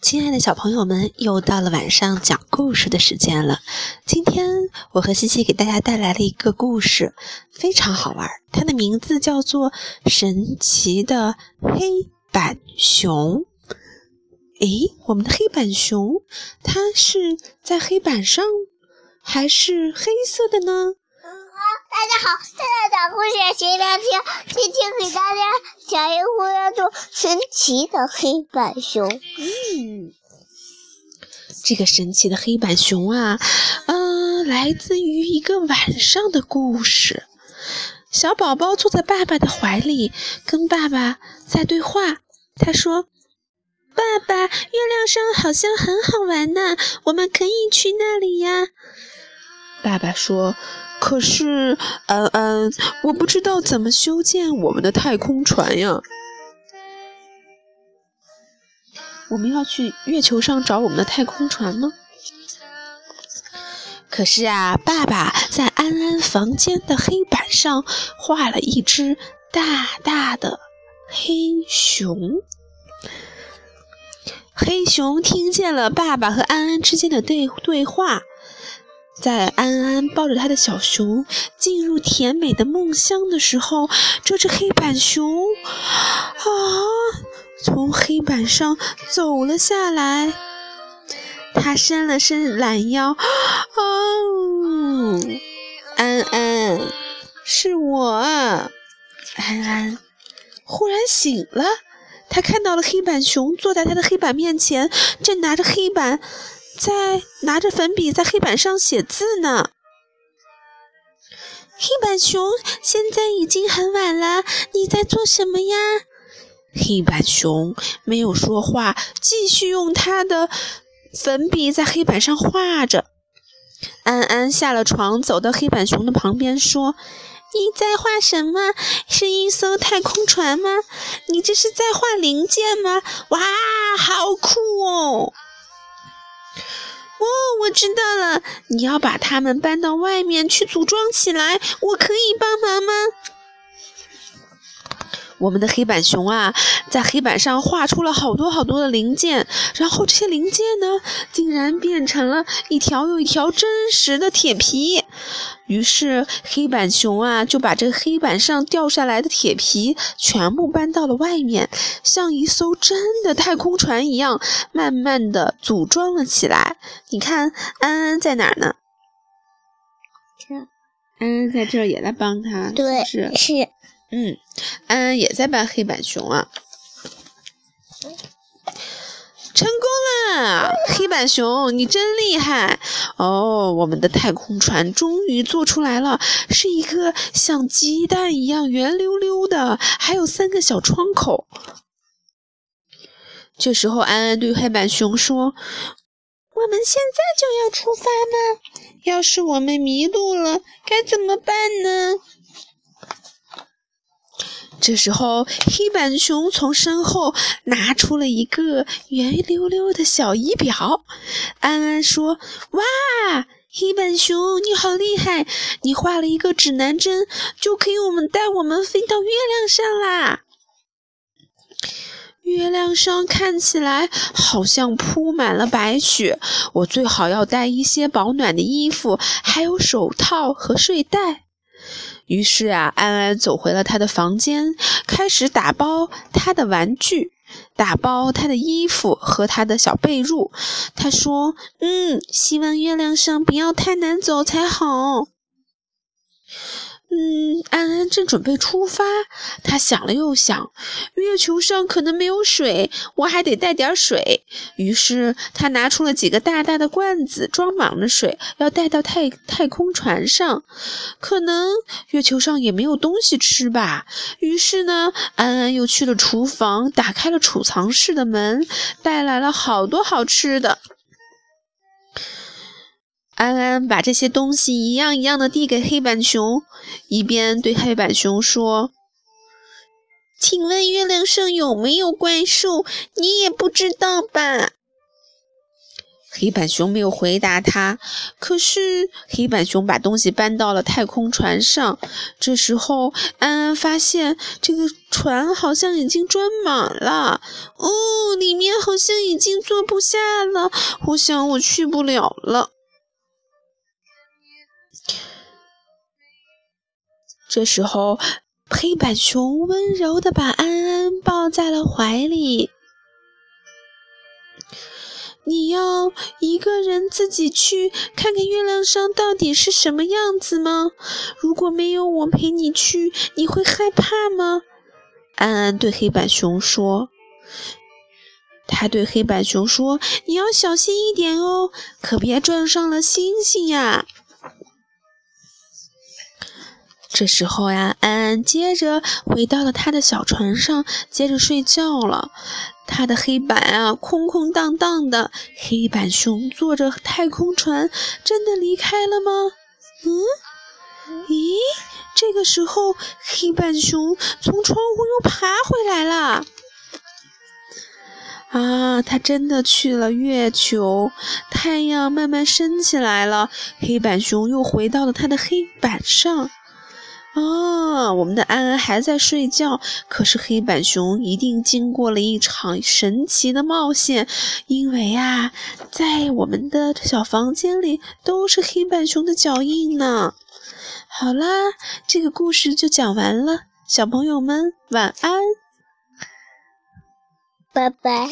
亲爱的小朋友们，又到了晚上讲故事的时间了。今天我和西西给大家带来了一个故事，非常好玩。它的名字叫做《神奇的黑板熊》。诶，我们的黑板熊，它是在黑板上，还是黑色的呢？大家好，现在讲故事，谁来听？今天给大家讲一个叫做《神奇的黑板熊》。嗯，这个神奇的黑板熊啊，嗯，来自于一个晚上的故事。小宝宝坐在爸爸的怀里，跟爸爸在对话。他说：“爸爸，月亮上好像很好玩呢，我们可以去那里呀。”爸爸说。可是，安安，我不知道怎么修建我们的太空船呀。我们要去月球上找我们的太空船吗？可是啊，爸爸在安安房间的黑板上画了一只大大的黑熊。黑熊听见了爸爸和安安之间的对对话。在安安抱着他的小熊进入甜美的梦乡的时候，这只黑板熊啊，从黑板上走了下来。他伸了伸懒腰，哦，安安，是我。安安忽然醒了，他看到了黑板熊坐在他的黑板面前，正拿着黑板。在拿着粉笔在黑板上写字呢。黑板熊，现在已经很晚了，你在做什么呀？黑板熊没有说话，继续用他的粉笔在黑板上画着。安安下了床，走到黑板熊的旁边说：“你在画什么？是一艘太空船吗？你这是在画零件吗？哇，好酷哦！”哦，我知道了，你要把它们搬到外面去组装起来，我可以帮忙吗？我们的黑板熊啊，在黑板上画出了好多好多的零件，然后这些零件呢，竟然变成了一条又一条真实的铁皮。于是黑板熊啊，就把这黑板上掉下来的铁皮全部搬到了外面，像一艘真的太空船一样，慢慢的组装了起来。你看，安安在哪儿呢？安安在这儿也在帮他，对，是是。嗯，安安也在搬黑板熊啊，成功了！黑板熊，你真厉害哦！我们的太空船终于做出来了，是一个像鸡蛋一样圆溜溜的，还有三个小窗口。这时候，安安对黑板熊说：“我们现在就要出发吗？要是我们迷路了，该怎么办呢？”这时候，黑板熊从身后拿出了一个圆溜溜的小仪表。安安说：“哇，黑板熊，你好厉害！你画了一个指南针，就可以我们带我们飞到月亮上啦。月亮上看起来好像铺满了白雪，我最好要带一些保暖的衣服，还有手套和睡袋。”于是啊，安安走回了他的房间，开始打包他的玩具，打包他的衣服和他的小被褥。他说：“嗯，希望月亮上不要太难走才好。”嗯，安安正准备出发，他想了又想，月球上可能没有水，我还得带点水。于是他拿出了几个大大的罐子，装满了水，要带到太太空船上。可能月球上也没有东西吃吧。于是呢，安安又去了厨房，打开了储藏室的门，带来了好多好吃的。安安把这些东西一样一样的递给黑板熊，一边对黑板熊说：“请问月亮上有没有怪兽？你也不知道吧？”黑板熊没有回答他。可是黑板熊把东西搬到了太空船上。这时候，安安发现这个船好像已经装满了。哦，里面好像已经坐不下了。我想我去不了了。这时候，黑板熊温柔的把安安抱在了怀里。你要一个人自己去看看月亮上到底是什么样子吗？如果没有我陪你去，你会害怕吗？安安对黑板熊说。他对黑板熊说：“你要小心一点哦，可别撞上了星星呀。”这时候呀，安安接着回到了他的小船上，接着睡觉了。他的黑板啊，空空荡荡的。黑板熊坐着太空船，真的离开了吗？嗯？咦？这个时候，黑板熊从窗户又爬回来了。啊，他真的去了月球。太阳慢慢升起来了，黑板熊又回到了他的黑板上。啊，我们的安安还在睡觉，可是黑板熊一定经过了一场神奇的冒险，因为啊，在我们的小房间里都是黑板熊的脚印呢。好啦，这个故事就讲完了，小朋友们晚安，拜拜。